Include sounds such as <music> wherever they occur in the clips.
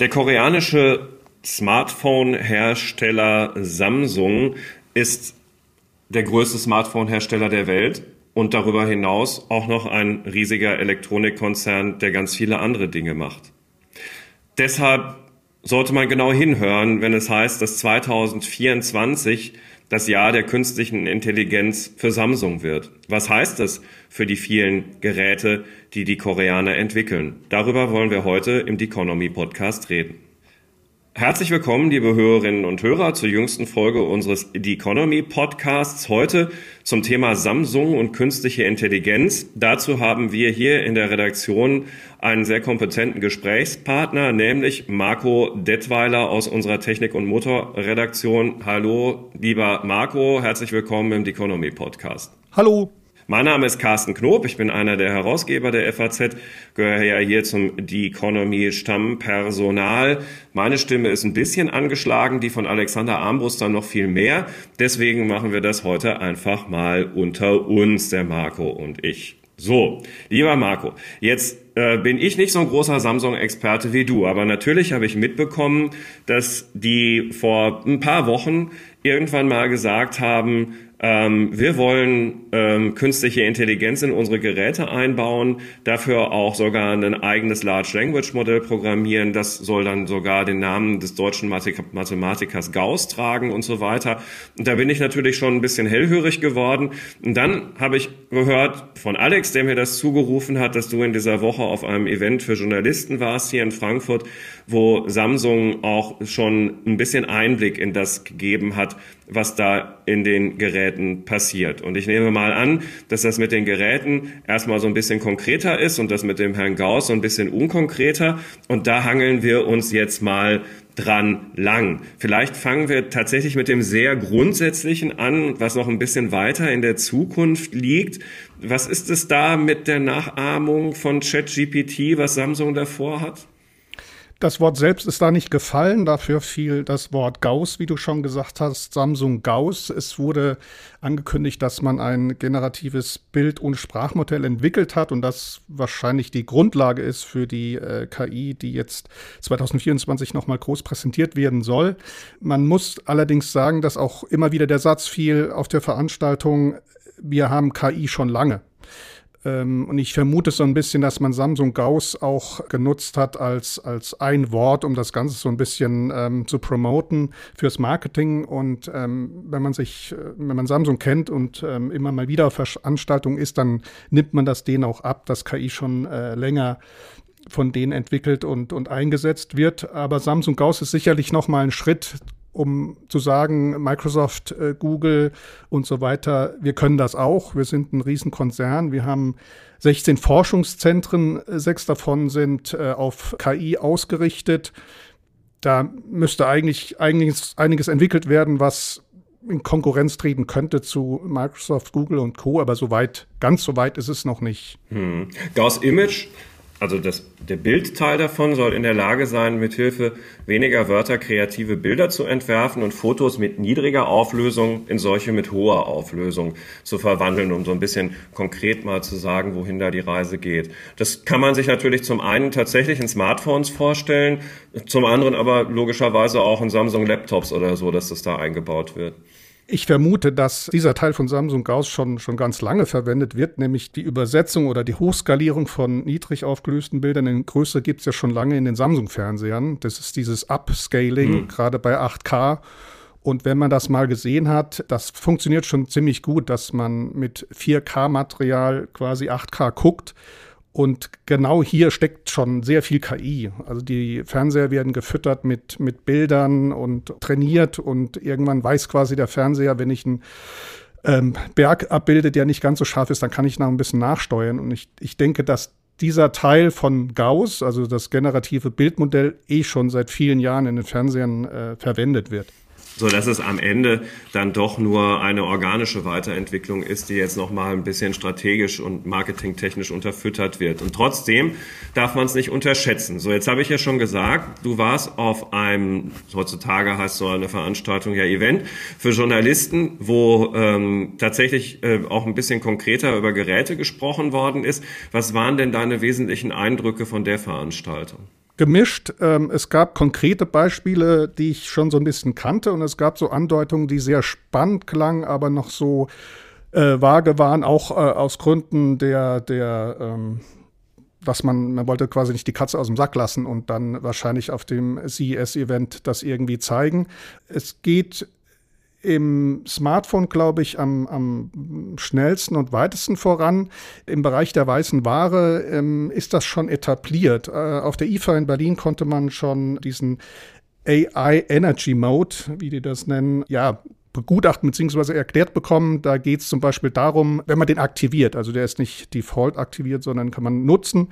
Der koreanische Smartphone-Hersteller Samsung ist der größte Smartphone-Hersteller der Welt und darüber hinaus auch noch ein riesiger Elektronikkonzern, der ganz viele andere Dinge macht. Deshalb sollte man genau hinhören, wenn es heißt, dass 2024 das Jahr der künstlichen Intelligenz für Samsung wird. Was heißt das für die vielen Geräte, die die Koreaner entwickeln? Darüber wollen wir heute im The Economy Podcast reden. Herzlich willkommen, liebe Hörerinnen und Hörer, zur jüngsten Folge unseres The Economy Podcasts. Heute zum Thema Samsung und künstliche Intelligenz. Dazu haben wir hier in der Redaktion einen sehr kompetenten Gesprächspartner, nämlich Marco Detweiler aus unserer Technik- und Motorredaktion. Hallo, lieber Marco, herzlich willkommen im The Economy Podcast. Hallo. Mein Name ist Carsten Knob, ich bin einer der Herausgeber der FAZ, gehöre ja hier zum Die Economy Stammpersonal. Meine Stimme ist ein bisschen angeschlagen, die von Alexander Armbruster noch viel mehr. Deswegen machen wir das heute einfach mal unter uns, der Marco und ich. So, lieber Marco, jetzt äh, bin ich nicht so ein großer Samsung-Experte wie du, aber natürlich habe ich mitbekommen, dass die vor ein paar Wochen irgendwann mal gesagt haben, ähm, wir wollen ähm, künstliche Intelligenz in unsere Geräte einbauen, dafür auch sogar ein eigenes Large Language Modell programmieren. Das soll dann sogar den Namen des deutschen Mathematikers Gauss tragen und so weiter. Und da bin ich natürlich schon ein bisschen hellhörig geworden. Und dann habe ich gehört von Alex, der mir das zugerufen hat, dass du in dieser Woche auf einem Event für Journalisten warst hier in Frankfurt, wo Samsung auch schon ein bisschen Einblick in das gegeben hat, was da in den Geräten passiert. Und ich nehme mal an, dass das mit den Geräten erstmal so ein bisschen konkreter ist und das mit dem Herrn Gauss so ein bisschen unkonkreter. Und da hangeln wir uns jetzt mal dran lang. Vielleicht fangen wir tatsächlich mit dem sehr Grundsätzlichen an, was noch ein bisschen weiter in der Zukunft liegt. Was ist es da mit der Nachahmung von ChatGPT, was Samsung davor hat? Das Wort selbst ist da nicht gefallen, dafür fiel das Wort Gauss, wie du schon gesagt hast, Samsung Gauss. Es wurde angekündigt, dass man ein generatives Bild- und Sprachmodell entwickelt hat und das wahrscheinlich die Grundlage ist für die äh, KI, die jetzt 2024 nochmal groß präsentiert werden soll. Man muss allerdings sagen, dass auch immer wieder der Satz fiel auf der Veranstaltung, wir haben KI schon lange. Ähm, und ich vermute so ein bisschen, dass man Samsung Gauss auch genutzt hat als, als ein Wort, um das Ganze so ein bisschen ähm, zu promoten fürs Marketing. Und ähm, wenn man sich, äh, wenn man Samsung kennt und ähm, immer mal wieder auf Veranstaltungen ist, dann nimmt man das denen auch ab, dass KI schon äh, länger von denen entwickelt und, und eingesetzt wird. Aber Samsung Gauss ist sicherlich noch mal ein Schritt um zu sagen, Microsoft, äh, Google und so weiter, wir können das auch. Wir sind ein Riesenkonzern. Wir haben 16 Forschungszentren, sechs davon sind äh, auf KI ausgerichtet. Da müsste eigentlich, eigentlich einiges entwickelt werden, was in Konkurrenz treten könnte zu Microsoft, Google und Co. Aber so weit, ganz so weit ist es noch nicht. Hm. Gauss Image also das, der Bildteil davon soll in der Lage sein, mithilfe weniger Wörter kreative Bilder zu entwerfen und Fotos mit niedriger Auflösung in solche mit hoher Auflösung zu verwandeln, um so ein bisschen konkret mal zu sagen, wohin da die Reise geht. Das kann man sich natürlich zum einen tatsächlich in Smartphones vorstellen, zum anderen aber logischerweise auch in Samsung Laptops oder so, dass das da eingebaut wird. Ich vermute, dass dieser Teil von Samsung Gauss schon, schon ganz lange verwendet wird, nämlich die Übersetzung oder die Hochskalierung von niedrig aufgelösten Bildern in Größe gibt es ja schon lange in den Samsung-Fernsehern. Das ist dieses Upscaling, mhm. gerade bei 8K. Und wenn man das mal gesehen hat, das funktioniert schon ziemlich gut, dass man mit 4K-Material quasi 8K guckt und genau hier steckt schon sehr viel KI. Also die Fernseher werden gefüttert mit, mit Bildern und trainiert und irgendwann weiß quasi der Fernseher, wenn ich einen ähm, Berg abbilde, der nicht ganz so scharf ist, dann kann ich noch ein bisschen nachsteuern. Und ich, ich denke, dass dieser Teil von Gauss, also das generative Bildmodell, eh schon seit vielen Jahren in den Fernsehern äh, verwendet wird. So dass es am Ende dann doch nur eine organische Weiterentwicklung ist, die jetzt noch mal ein bisschen strategisch und marketingtechnisch unterfüttert wird. Und trotzdem darf man es nicht unterschätzen. So, jetzt habe ich ja schon gesagt, du warst auf einem, heutzutage heißt so eine Veranstaltung ja Event für Journalisten, wo ähm, tatsächlich äh, auch ein bisschen konkreter über Geräte gesprochen worden ist. Was waren denn deine wesentlichen Eindrücke von der Veranstaltung? Gemischt. Ähm, es gab konkrete Beispiele, die ich schon so ein bisschen kannte und es gab so Andeutungen, die sehr spannend klangen, aber noch so äh, vage waren, auch äh, aus Gründen der, der ähm, dass man, man wollte quasi nicht die Katze aus dem Sack lassen und dann wahrscheinlich auf dem CES-Event das irgendwie zeigen. Es geht im Smartphone, glaube ich, am, am schnellsten und weitesten voran. Im Bereich der weißen Ware ähm, ist das schon etabliert. Äh, auf der IFA in Berlin konnte man schon diesen AI Energy Mode, wie die das nennen, ja, begutachten bzw. erklärt bekommen. Da geht es zum Beispiel darum, wenn man den aktiviert, also der ist nicht default aktiviert, sondern kann man nutzen,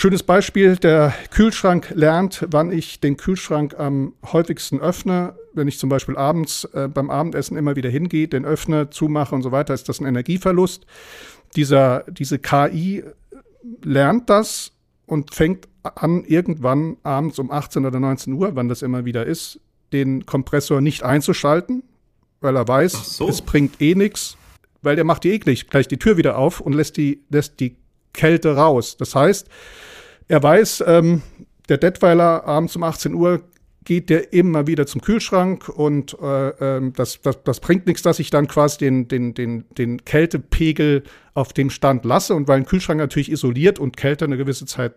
Schönes Beispiel, der Kühlschrank lernt, wann ich den Kühlschrank am häufigsten öffne. Wenn ich zum Beispiel abends äh, beim Abendessen immer wieder hingehe, den öffne, zumache und so weiter, ist das ein Energieverlust. Dieser, diese KI lernt das und fängt an, irgendwann abends um 18 oder 19 Uhr, wann das immer wieder ist, den Kompressor nicht einzuschalten, weil er weiß, so. es bringt eh nichts, weil der macht die eklig gleich die Tür wieder auf und lässt die, lässt die Kälte raus. Das heißt, er weiß, ähm, der Detweiler abends um 18 Uhr geht der immer wieder zum Kühlschrank und äh, äh, das, das, das bringt nichts, dass ich dann quasi den, den, den, den Kältepegel auf dem Stand lasse. Und weil ein Kühlschrank natürlich isoliert und Kälte eine gewisse Zeit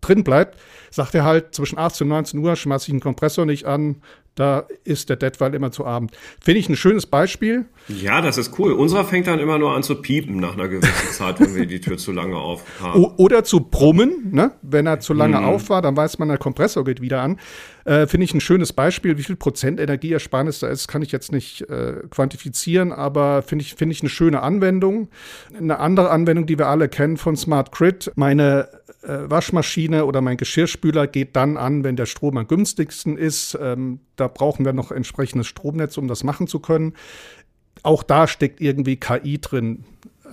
drin bleibt, sagt er halt, zwischen 18 und 19 Uhr schmeiße ich den Kompressor nicht an, da ist der Deadwall immer zu Abend. Finde ich ein schönes Beispiel. Ja, das ist cool. Unserer fängt dann immer nur an zu piepen nach einer gewissen Zeit, wenn wir die Tür zu lange auf haben. Oder zu brummen, ne? wenn er zu lange mhm. auf war, dann weiß man, der Kompressor geht wieder an. Äh, Finde ich ein schönes Beispiel. Wie viel Prozent Energieersparnis da ist, kann ich jetzt nicht äh, quantifizieren, aber finde ich, finde ich eine schöne Anwendung. Eine andere Anwendung, die wir alle kennen von Smart Grid. Meine äh, Waschmaschine oder mein Geschirrspüler geht dann an, wenn der Strom am günstigsten ist. Ähm, da brauchen wir noch entsprechendes Stromnetz, um das machen zu können. Auch da steckt irgendwie KI drin.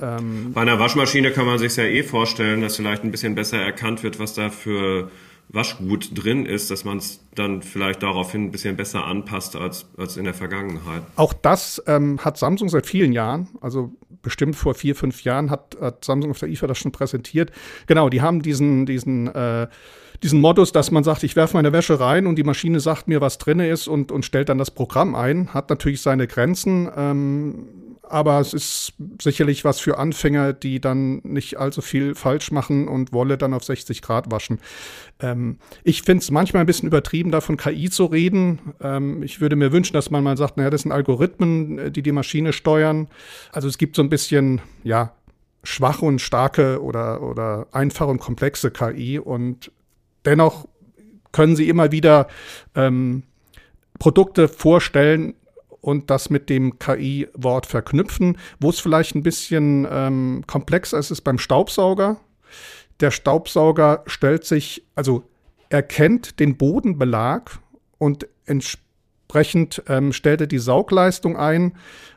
Ähm, Bei einer Waschmaschine kann man sich ja eh vorstellen, dass vielleicht ein bisschen besser erkannt wird, was da für Waschgut drin ist, dass man es dann vielleicht daraufhin ein bisschen besser anpasst als, als in der Vergangenheit. Auch das ähm, hat Samsung seit vielen Jahren, also bestimmt vor vier, fünf Jahren hat, hat Samsung auf der IFA das schon präsentiert. Genau, die haben diesen, diesen, äh, diesen Modus, dass man sagt, ich werfe meine Wäsche rein und die Maschine sagt mir, was drin ist und, und stellt dann das Programm ein. Hat natürlich seine Grenzen. Ähm, aber es ist sicherlich was für Anfänger, die dann nicht allzu viel falsch machen und Wolle dann auf 60 Grad waschen. Ähm, ich finde es manchmal ein bisschen übertrieben, da von KI zu reden. Ähm, ich würde mir wünschen, dass man mal sagt, naja, das sind Algorithmen, äh, die die Maschine steuern. Also es gibt so ein bisschen, ja, schwache und starke oder, oder einfache und komplexe KI und dennoch können sie immer wieder ähm, Produkte vorstellen, und das mit dem KI-Wort verknüpfen. Wo es vielleicht ein bisschen ähm, komplexer ist, ist beim Staubsauger. Der Staubsauger stellt sich, also erkennt den Bodenbelag und entsprechend ähm, stellt er die Saugleistung ein.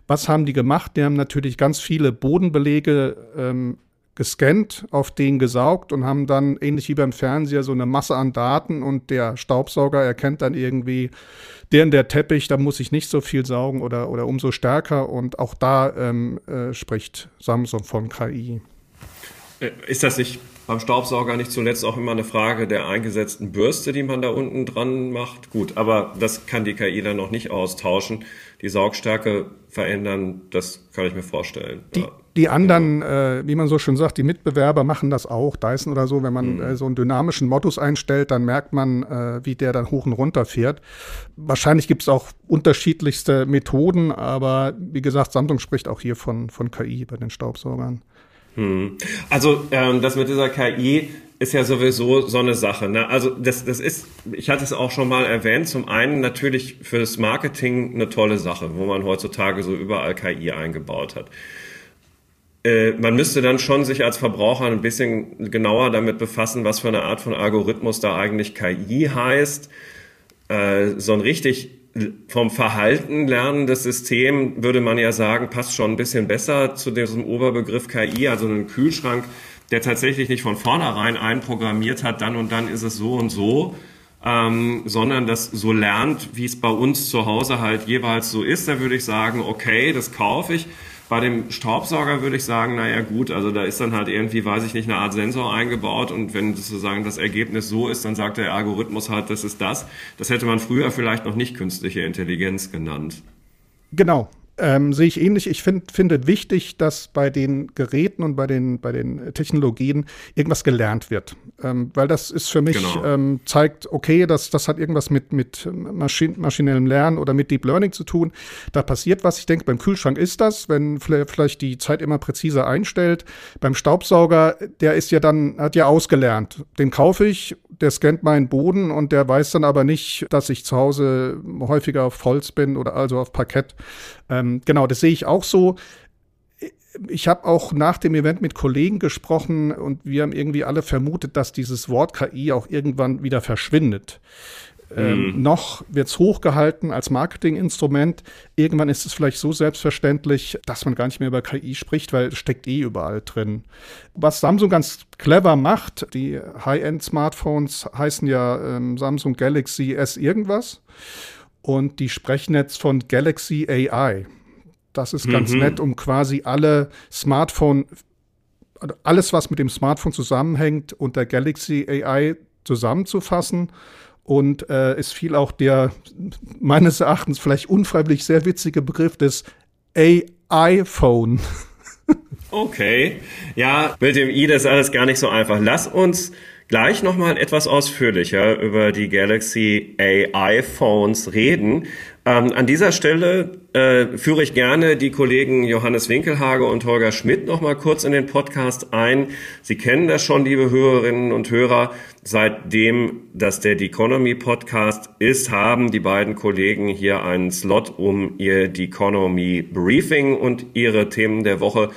Was haben die gemacht? Die haben natürlich ganz viele Bodenbelege ähm, gescannt, auf den gesaugt und haben dann ähnlich wie beim Fernseher so eine Masse an Daten und der Staubsauger erkennt dann irgendwie, der in der Teppich, da muss ich nicht so viel saugen oder, oder umso stärker und auch da ähm, äh, spricht Samsung von KI. Äh, ist das nicht beim Staubsauger nicht zuletzt auch immer eine Frage der eingesetzten Bürste, die man da unten dran macht? Gut, aber das kann die KI dann noch nicht austauschen. Die Saugstärke verändern, das kann ich mir vorstellen. Die, ja. Die anderen, äh, wie man so schön sagt, die Mitbewerber machen das auch, Dyson oder so. Wenn man mhm. äh, so einen dynamischen Modus einstellt, dann merkt man, äh, wie der dann hoch und runter fährt. Wahrscheinlich gibt es auch unterschiedlichste Methoden, aber wie gesagt, Samsung spricht auch hier von, von KI bei den Staubsaugern. Mhm. Also ähm, das mit dieser KI ist ja sowieso so eine Sache. Ne? Also das, das ist, ich hatte es auch schon mal erwähnt, zum einen natürlich fürs Marketing eine tolle Sache, wo man heutzutage so überall KI eingebaut hat. Äh, man müsste dann schon sich als Verbraucher ein bisschen genauer damit befassen, was für eine Art von Algorithmus da eigentlich KI heißt. Äh, so ein richtig vom Verhalten lernendes System, würde man ja sagen, passt schon ein bisschen besser zu diesem Oberbegriff KI, also einen Kühlschrank, der tatsächlich nicht von vornherein einprogrammiert hat, dann und dann ist es so und so, ähm, sondern das so lernt, wie es bei uns zu Hause halt jeweils so ist, da würde ich sagen, okay, das kaufe ich. Bei dem Staubsauger würde ich sagen, naja gut, also da ist dann halt irgendwie, weiß ich nicht, eine Art Sensor eingebaut und wenn sozusagen das Ergebnis so ist, dann sagt der Algorithmus halt, das ist das. Das hätte man früher vielleicht noch nicht künstliche Intelligenz genannt. Genau, ähm, sehe ich ähnlich. Ich find, finde wichtig, dass bei den Geräten und bei den, bei den Technologien irgendwas gelernt wird. Ähm, weil das ist für mich, genau. ähm, zeigt, okay, das, das hat irgendwas mit, mit Maschin maschinellem Lernen oder mit Deep Learning zu tun. Da passiert was. Ich denke, beim Kühlschrank ist das, wenn vielleicht die Zeit immer präziser einstellt. Beim Staubsauger, der ist ja dann, hat ja ausgelernt. Den kaufe ich, der scannt meinen Boden und der weiß dann aber nicht, dass ich zu Hause häufiger auf Holz bin oder also auf Parkett. Ähm, genau, das sehe ich auch so. Ich habe auch nach dem Event mit Kollegen gesprochen und wir haben irgendwie alle vermutet, dass dieses Wort KI auch irgendwann wieder verschwindet. Ähm, mhm. Noch wird es hochgehalten als Marketinginstrument. Irgendwann ist es vielleicht so selbstverständlich, dass man gar nicht mehr über KI spricht, weil es steckt eh überall drin. Was Samsung ganz clever macht, die High-End-Smartphones heißen ja ähm, Samsung Galaxy S irgendwas. Und die sprechen jetzt von Galaxy AI. Das ist ganz mhm. nett, um quasi alle Smartphone, alles, was mit dem Smartphone zusammenhängt, unter Galaxy AI zusammenzufassen. Und äh, es fiel auch der meines Erachtens vielleicht unfreiwillig sehr witzige Begriff des AI-Phone. <laughs> Okay, ja, mit dem i das ist alles gar nicht so einfach. Lass uns gleich nochmal etwas ausführlicher über die Galaxy AI Phones reden. Ähm, an dieser Stelle äh, führe ich gerne die Kollegen Johannes Winkelhage und Holger Schmidt nochmal kurz in den Podcast ein. Sie kennen das schon, liebe Hörerinnen und Hörer. Seitdem das der Economy Podcast ist, haben die beiden Kollegen hier einen Slot, um ihr Economy Briefing und ihre Themen der Woche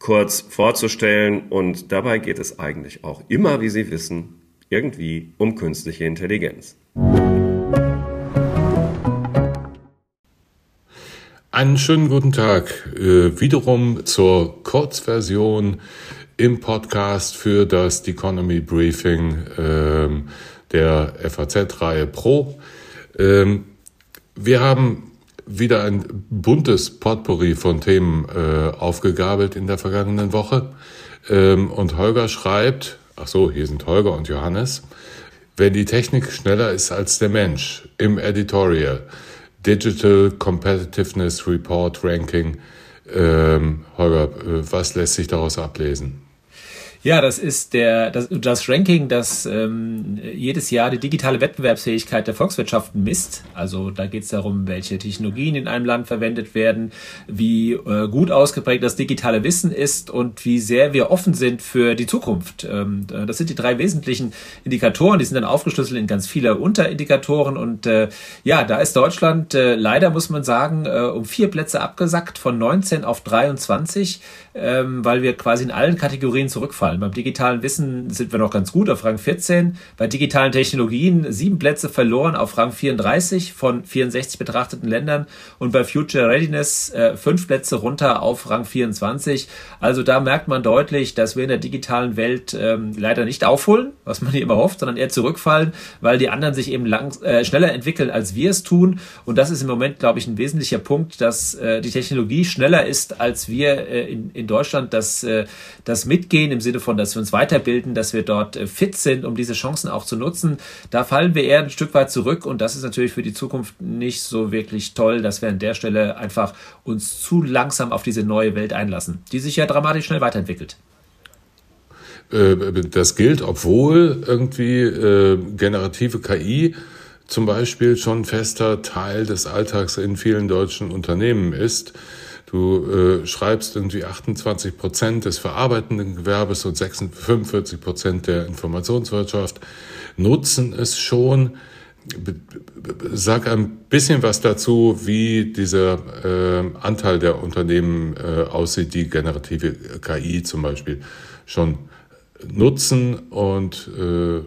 kurz vorzustellen. Und dabei geht es eigentlich auch immer, wie Sie wissen, irgendwie um künstliche Intelligenz. Einen schönen guten Tag. Äh, wiederum zur Kurzversion im Podcast für das Economy Briefing äh, der FAZ-Reihe Pro. Ähm, wir haben wieder ein buntes Potpourri von Themen äh, aufgegabelt in der vergangenen Woche. Ähm, und Holger schreibt, ach so, hier sind Holger und Johannes, wenn die Technik schneller ist als der Mensch im Editorial, Digital Competitiveness Report Ranking, ähm, Holger, äh, was lässt sich daraus ablesen? Ja, das ist der, das, das Ranking, das ähm, jedes Jahr die digitale Wettbewerbsfähigkeit der Volkswirtschaften misst. Also da geht es darum, welche Technologien in einem Land verwendet werden, wie äh, gut ausgeprägt das digitale Wissen ist und wie sehr wir offen sind für die Zukunft. Ähm, das sind die drei wesentlichen Indikatoren, die sind dann aufgeschlüsselt in ganz viele Unterindikatoren und äh, ja, da ist Deutschland äh, leider, muss man sagen, äh, um vier Plätze abgesackt von 19 auf 23 ähm, weil wir quasi in allen Kategorien zurückfallen. Beim digitalen Wissen sind wir noch ganz gut auf Rang 14, bei digitalen Technologien sieben Plätze verloren auf Rang 34 von 64 betrachteten Ländern und bei Future Readiness äh, fünf Plätze runter auf Rang 24. Also da merkt man deutlich, dass wir in der digitalen Welt ähm, leider nicht aufholen, was man hier immer hofft, sondern eher zurückfallen, weil die anderen sich eben lang, äh, schneller entwickeln, als wir es tun. Und das ist im Moment, glaube ich, ein wesentlicher Punkt, dass äh, die Technologie schneller ist, als wir äh, in, in Deutschland das, äh, das Mitgehen im Sinne von, dass wir uns weiterbilden, dass wir dort äh, fit sind, um diese Chancen auch zu nutzen. Da fallen wir eher ein Stück weit zurück und das ist natürlich für die Zukunft nicht so wirklich toll, dass wir an der Stelle einfach uns zu langsam auf diese neue Welt einlassen, die sich ja dramatisch schnell weiterentwickelt äh, das gilt, obwohl irgendwie generative KI zum Beispiel schon fester Teil des Alltags in vielen deutschen Unternehmen ist. Du äh, schreibst irgendwie 28 Prozent des verarbeitenden Gewerbes und 45 Prozent der Informationswirtschaft nutzen es schon. Sag ein bisschen was dazu, wie dieser äh, Anteil der Unternehmen äh, aussieht, die generative KI zum Beispiel schon nutzen und äh,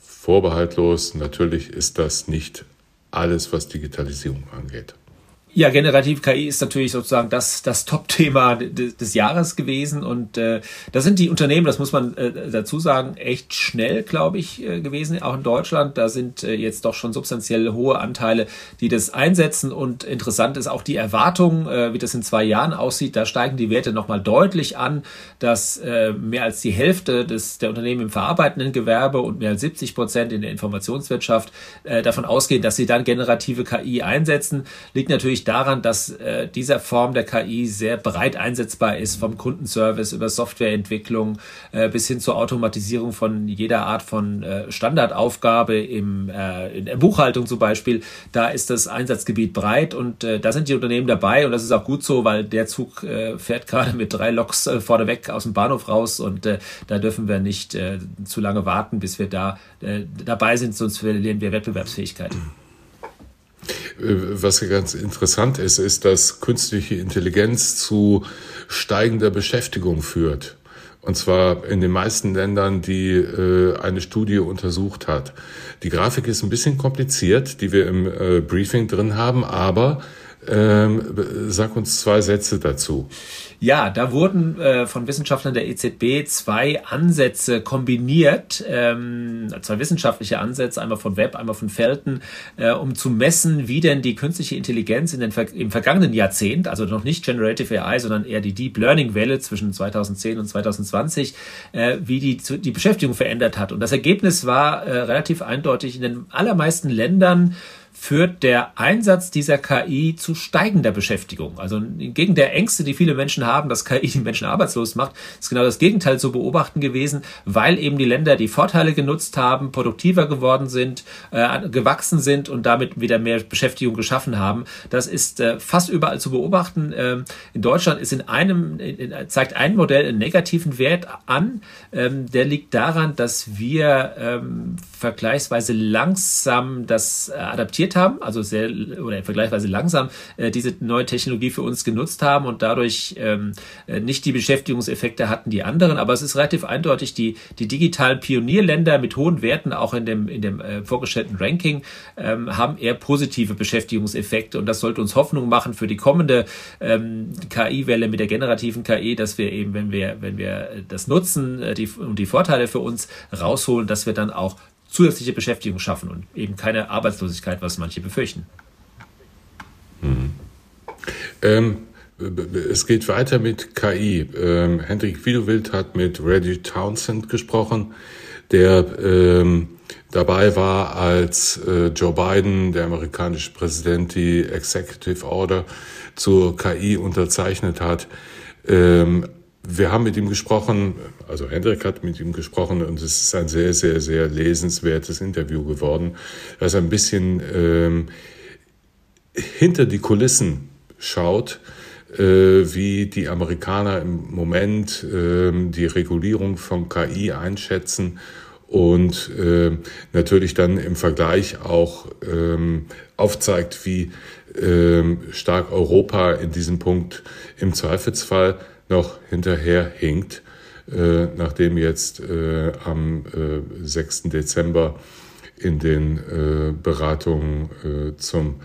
vorbehaltlos, natürlich ist das nicht alles, was Digitalisierung angeht. Ja, generativ KI ist natürlich sozusagen das, das Top-Thema des, des, Jahres gewesen und äh, da sind die Unternehmen, das muss man äh, dazu sagen, echt schnell, glaube ich, äh, gewesen, auch in Deutschland. Da sind äh, jetzt doch schon substanziell hohe Anteile, die das einsetzen und interessant ist auch die Erwartung, äh, wie das in zwei Jahren aussieht. Da steigen die Werte nochmal deutlich an, dass äh, mehr als die Hälfte des, der Unternehmen im verarbeitenden Gewerbe und mehr als 70 Prozent in der Informationswirtschaft äh, davon ausgehen, dass sie dann generative KI einsetzen. Liegt natürlich natürlich daran, dass äh, dieser Form der KI sehr breit einsetzbar ist, vom Kundenservice über Softwareentwicklung äh, bis hin zur Automatisierung von jeder Art von äh, Standardaufgabe im, äh, in der Buchhaltung zum Beispiel. Da ist das Einsatzgebiet breit und äh, da sind die Unternehmen dabei und das ist auch gut so, weil der Zug äh, fährt gerade mit drei Loks äh, vorneweg aus dem Bahnhof raus und äh, da dürfen wir nicht äh, zu lange warten, bis wir da äh, dabei sind, sonst verlieren wir Wettbewerbsfähigkeit. Was ganz interessant ist, ist, dass künstliche Intelligenz zu steigender Beschäftigung führt. Und zwar in den meisten Ländern, die äh, eine Studie untersucht hat. Die Grafik ist ein bisschen kompliziert, die wir im äh, Briefing drin haben, aber ähm, sag uns zwei Sätze dazu. Ja, da wurden äh, von Wissenschaftlern der EZB zwei Ansätze kombiniert, ähm, zwei wissenschaftliche Ansätze, einmal von Webb, einmal von Felton, äh, um zu messen, wie denn die künstliche Intelligenz in den, im vergangenen Jahrzehnt, also noch nicht Generative AI, sondern eher die Deep Learning Welle zwischen 2010 und 2020, äh, wie die die Beschäftigung verändert hat. Und das Ergebnis war äh, relativ eindeutig in den allermeisten Ländern führt der Einsatz dieser KI zu steigender Beschäftigung. Also entgegen der Ängste, die viele Menschen haben, dass KI die Menschen arbeitslos macht, ist genau das Gegenteil zu beobachten gewesen, weil eben die Länder die Vorteile genutzt haben, produktiver geworden sind, äh, gewachsen sind und damit wieder mehr Beschäftigung geschaffen haben. Das ist äh, fast überall zu beobachten. Ähm, in Deutschland ist in einem, in, zeigt ein Modell einen negativen Wert an. Ähm, der liegt daran, dass wir ähm, vergleichsweise langsam das äh, adaptiert adaptiert haben, also sehr oder vergleichsweise langsam äh, diese neue Technologie für uns genutzt haben und dadurch ähm, äh, nicht die Beschäftigungseffekte hatten, die anderen. Aber es ist relativ eindeutig, die, die digitalen Pionierländer mit hohen Werten, auch in dem, in dem äh, vorgestellten Ranking, ähm, haben eher positive Beschäftigungseffekte und das sollte uns Hoffnung machen für die kommende ähm, KI-Welle mit der generativen KI, dass wir eben, wenn wir, wenn wir das nutzen äh, die, und die Vorteile für uns rausholen, dass wir dann auch zusätzliche Beschäftigung schaffen und eben keine Arbeitslosigkeit, was manche befürchten. Mhm. Ähm, es geht weiter mit KI. Ähm, Hendrik Wiedewild hat mit Reggie Townsend gesprochen, der ähm, dabei war, als äh, Joe Biden, der amerikanische Präsident, die Executive Order zur KI unterzeichnet hat. Ähm, wir haben mit ihm gesprochen, also Hendrik hat mit ihm gesprochen und es ist ein sehr, sehr, sehr lesenswertes Interview geworden, dass er ein bisschen ähm, hinter die Kulissen schaut, äh, wie die Amerikaner im Moment äh, die Regulierung von KI einschätzen und äh, natürlich dann im Vergleich auch ähm, aufzeigt, wie ähm, stark Europa in diesem Punkt im Zweifelsfall noch hinterher hinkt, äh, nachdem jetzt äh, am äh, 6. Dezember in den äh, Beratungen äh, zum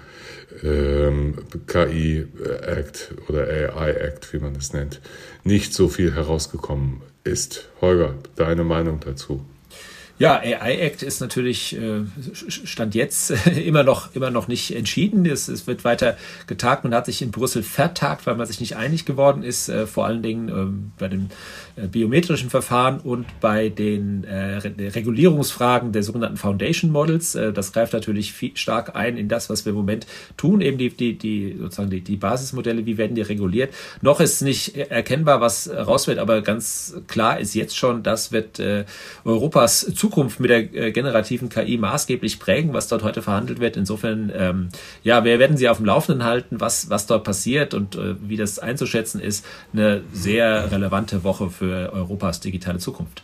ähm, KI-Act oder AI-Act, wie man es nennt, nicht so viel herausgekommen ist. Holger, deine Meinung dazu? Ja, AI Act ist natürlich äh, stand jetzt <laughs> immer noch immer noch nicht entschieden. Es, es wird weiter getagt. Man hat sich in Brüssel vertagt, weil man sich nicht einig geworden ist. Äh, vor allen Dingen ähm, bei den äh, biometrischen Verfahren und bei den Regulierungsfragen der sogenannten Foundation Models. das greift natürlich viel, stark ein in das, was wir im Moment tun, eben die die die sozusagen die, die Basismodelle. Wie werden die reguliert? Noch ist nicht erkennbar, was raus wird, aber ganz klar ist jetzt schon, das wird Europas Zukunft Zukunft mit der äh, generativen KI maßgeblich prägen, was dort heute verhandelt wird. Insofern, ähm, ja, wir werden Sie auf dem Laufenden halten, was, was dort passiert und äh, wie das einzuschätzen ist. Eine sehr relevante Woche für Europas digitale Zukunft.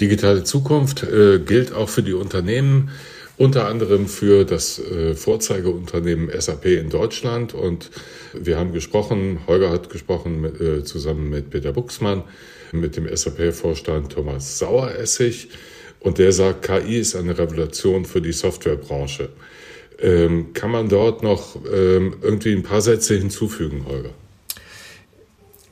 Digitale Zukunft äh, gilt auch für die Unternehmen, unter anderem für das äh, Vorzeigeunternehmen SAP in Deutschland. Und wir haben gesprochen, Holger hat gesprochen mit, äh, zusammen mit Peter Buxmann mit dem SAP-Vorstand Thomas Saueressig. Und der sagt, KI ist eine Revolution für die Softwarebranche. Ähm, kann man dort noch ähm, irgendwie ein paar Sätze hinzufügen, Holger?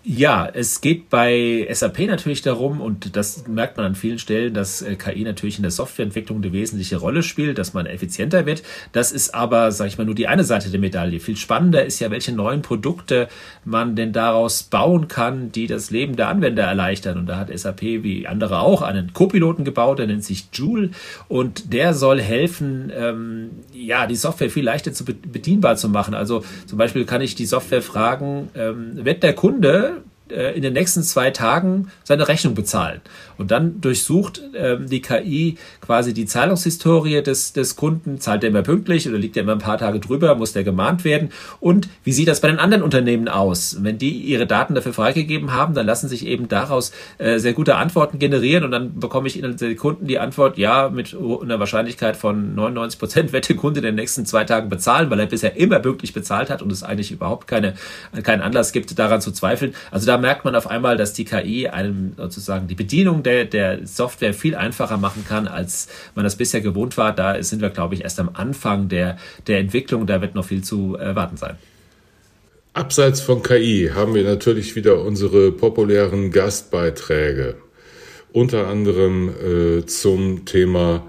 Ja, es geht bei SAP natürlich darum, und das merkt man an vielen Stellen, dass äh, KI natürlich in der Softwareentwicklung eine wesentliche Rolle spielt, dass man effizienter wird. Das ist aber, sage ich mal, nur die eine Seite der Medaille. Viel spannender ist ja, welche neuen Produkte man denn daraus bauen kann, die das Leben der Anwender erleichtern. Und da hat SAP wie andere auch einen Co-Piloten gebaut, der nennt sich Joule und der soll helfen, ähm, ja, die Software viel leichter zu bedienbar zu machen. Also zum Beispiel kann ich die Software fragen, ähm, wird der Kunde in den nächsten zwei Tagen seine Rechnung bezahlen. Und dann durchsucht ähm, die KI quasi die Zahlungshistorie des, des Kunden, zahlt er immer pünktlich oder liegt er immer ein paar Tage drüber, muss der gemahnt werden. Und wie sieht das bei den anderen Unternehmen aus? Wenn die ihre Daten dafür freigegeben haben, dann lassen sich eben daraus äh, sehr gute Antworten generieren und dann bekomme ich in Sekunden die Antwort, ja, mit einer Wahrscheinlichkeit von 99 Prozent wird der Kunde in den nächsten zwei Tagen bezahlen, weil er bisher immer pünktlich bezahlt hat und es eigentlich überhaupt keine, keinen Anlass gibt, daran zu zweifeln. Also da merkt man auf einmal, dass die KI einem sozusagen die Bedienung der, der Software viel einfacher machen kann, als man das bisher gewohnt war. Da sind wir, glaube ich, erst am Anfang der, der Entwicklung. Da wird noch viel zu erwarten sein. Abseits von KI haben wir natürlich wieder unsere populären Gastbeiträge. Unter anderem äh, zum Thema,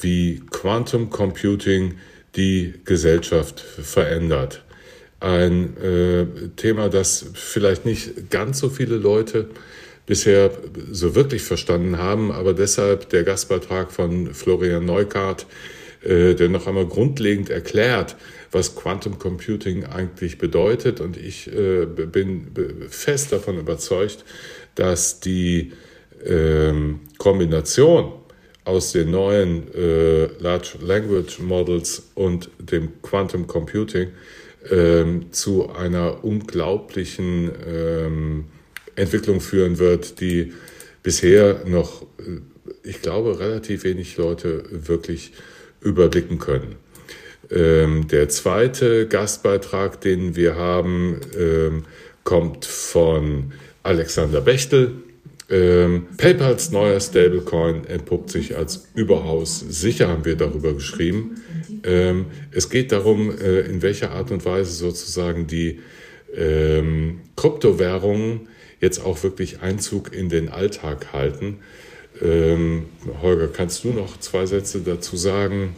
wie Quantum Computing die Gesellschaft verändert. Ein äh, Thema, das vielleicht nicht ganz so viele Leute bisher so wirklich verstanden haben, aber deshalb der Gastbeitrag von Florian Neukart, äh, der noch einmal grundlegend erklärt, was Quantum Computing eigentlich bedeutet. Und ich äh, bin fest davon überzeugt, dass die ähm, Kombination aus den neuen äh, Large Language Models und dem Quantum Computing ähm, zu einer unglaublichen ähm, Entwicklung führen wird, die bisher noch, äh, ich glaube, relativ wenig Leute wirklich überblicken können. Ähm, der zweite Gastbeitrag, den wir haben, ähm, kommt von Alexander Bechtel. Ähm, PayPals neuer Stablecoin entpuppt sich als überaus sicher, haben wir darüber geschrieben. Ähm, es geht darum, äh, in welcher Art und Weise sozusagen die ähm, Kryptowährungen jetzt auch wirklich Einzug in den Alltag halten. Ähm, Holger, kannst du noch zwei Sätze dazu sagen?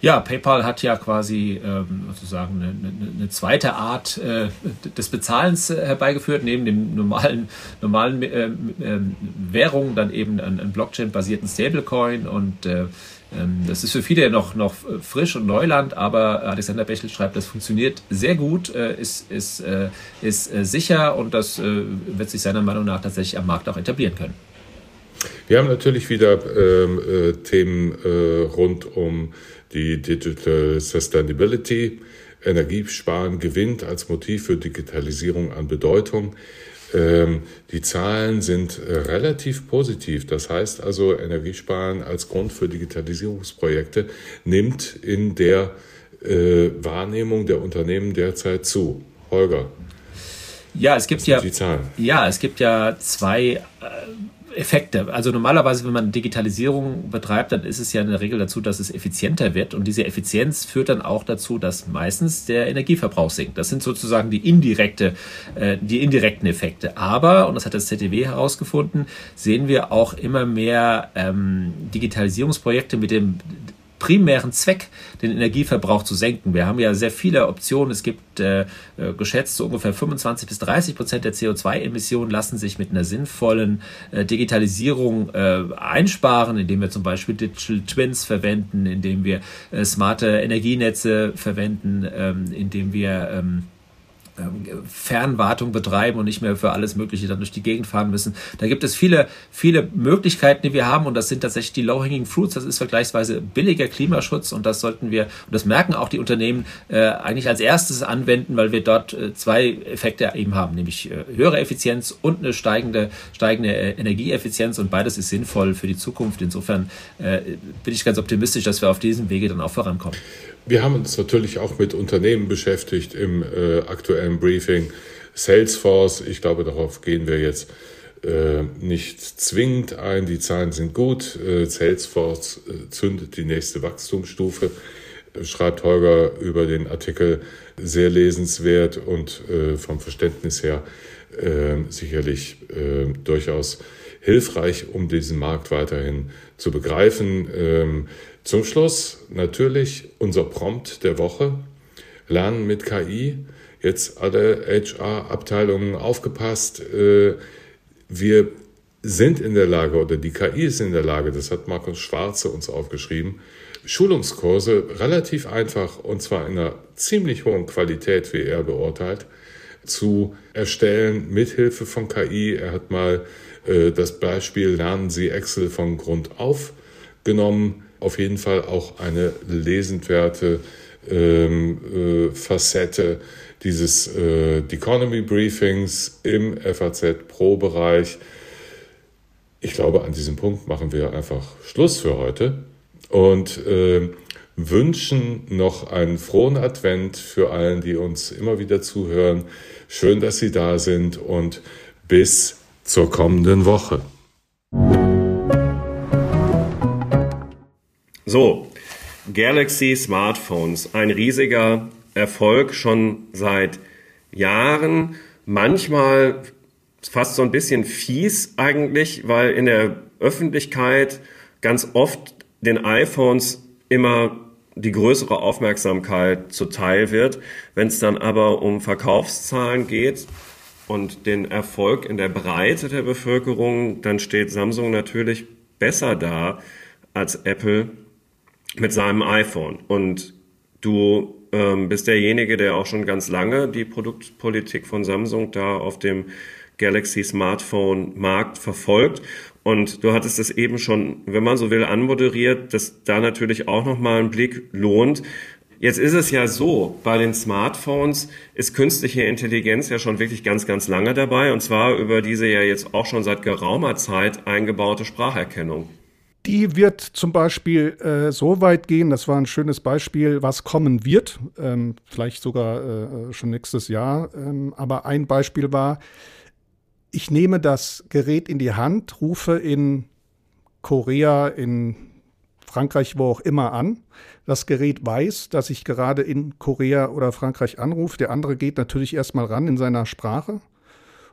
Ja, PayPal hat ja quasi ähm, sozusagen eine, eine, eine, zweite Art äh, des Bezahlens äh, herbeigeführt, neben dem normalen, normalen äh, äh, Währung dann eben einen, einen Blockchain-basierten Stablecoin und äh, ähm, das ist für viele noch, noch frisch und Neuland, aber Alexander Bechel schreibt, das funktioniert sehr gut, äh, ist, ist, äh, ist äh, sicher und das wird sich seiner Meinung nach tatsächlich am Markt auch etablieren können. Wir haben natürlich wieder ähm, äh, Themen äh, rund um die Digital Sustainability. Energiesparen gewinnt als Motiv für Digitalisierung an Bedeutung. Ähm, die Zahlen sind äh, relativ positiv. Das heißt also, Energiesparen als Grund für Digitalisierungsprojekte nimmt in der äh, Wahrnehmung der Unternehmen derzeit zu. Holger. Ja, es gibt ja, ja, es gibt ja zwei äh, Effekte. Also normalerweise, wenn man Digitalisierung betreibt, dann ist es ja in der Regel dazu, dass es effizienter wird. Und diese Effizienz führt dann auch dazu, dass meistens der Energieverbrauch sinkt. Das sind sozusagen die indirekte, äh, die indirekten Effekte. Aber, und das hat das ZDW herausgefunden, sehen wir auch immer mehr ähm, Digitalisierungsprojekte mit dem primären Zweck, den Energieverbrauch zu senken. Wir haben ja sehr viele Optionen. Es gibt äh, äh geschätzt so ungefähr 25 bis 30 Prozent der CO2-Emissionen lassen sich mit einer sinnvollen äh, Digitalisierung äh, einsparen, indem wir zum Beispiel Digital Twins verwenden, indem wir äh, smarte Energienetze verwenden, ähm, indem wir ähm, Fernwartung betreiben und nicht mehr für alles Mögliche dann durch die Gegend fahren müssen. Da gibt es viele, viele Möglichkeiten, die wir haben und das sind tatsächlich die Low-Hanging Fruits. Das ist vergleichsweise billiger Klimaschutz und das sollten wir, und das merken auch die Unternehmen, äh, eigentlich als erstes anwenden, weil wir dort äh, zwei Effekte eben haben, nämlich äh, höhere Effizienz und eine steigende, steigende äh, Energieeffizienz und beides ist sinnvoll für die Zukunft. Insofern äh, bin ich ganz optimistisch, dass wir auf diesem Wege dann auch vorankommen. Wir haben uns natürlich auch mit Unternehmen beschäftigt im äh, aktuellen Briefing. Salesforce, ich glaube, darauf gehen wir jetzt äh, nicht zwingend ein. Die Zahlen sind gut. Äh, Salesforce äh, zündet die nächste Wachstumsstufe. schreibt Holger über den Artikel sehr lesenswert und äh, vom Verständnis her äh, sicherlich durchaus hilfreich, um diesen Markt weiterhin zu begreifen. Ähm, zum Schluss natürlich unser Prompt der Woche. Lernen mit KI. Jetzt alle HR-Abteilungen aufgepasst. Äh, wir sind in der Lage oder die KI ist in der Lage, das hat Markus Schwarze uns aufgeschrieben, Schulungskurse relativ einfach und zwar in einer ziemlich hohen Qualität, wie er beurteilt, zu erstellen mithilfe von KI. Er hat mal äh, das Beispiel Lernen Sie Excel von Grund auf genommen. Auf jeden Fall auch eine lesenswerte ähm, äh, Facette dieses äh, Economy Briefings im FAZ Pro Bereich. Ich glaube, an diesem Punkt machen wir einfach Schluss für heute und äh, wünschen noch einen frohen Advent für allen, die uns immer wieder zuhören. Schön, dass Sie da sind und bis zur kommenden Woche. So, Galaxy Smartphones, ein riesiger Erfolg schon seit Jahren. Manchmal fast so ein bisschen fies eigentlich, weil in der Öffentlichkeit ganz oft den iPhones immer die größere Aufmerksamkeit zuteil wird. Wenn es dann aber um Verkaufszahlen geht und den Erfolg in der Breite der Bevölkerung, dann steht Samsung natürlich besser da als Apple mit seinem iPhone. Und du ähm, bist derjenige, der auch schon ganz lange die Produktpolitik von Samsung da auf dem Galaxy Smartphone Markt verfolgt. Und du hattest es eben schon, wenn man so will, anmoderiert, dass da natürlich auch nochmal ein Blick lohnt. Jetzt ist es ja so, bei den Smartphones ist künstliche Intelligenz ja schon wirklich ganz, ganz lange dabei. Und zwar über diese ja jetzt auch schon seit geraumer Zeit eingebaute Spracherkennung. Die wird zum Beispiel äh, so weit gehen, das war ein schönes Beispiel, was kommen wird, ähm, vielleicht sogar äh, schon nächstes Jahr. Ähm, aber ein Beispiel war, ich nehme das Gerät in die Hand, rufe in Korea, in Frankreich, wo auch immer an. Das Gerät weiß, dass ich gerade in Korea oder Frankreich anrufe. Der andere geht natürlich erstmal ran in seiner Sprache